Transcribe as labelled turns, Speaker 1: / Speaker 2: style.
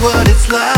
Speaker 1: what it's like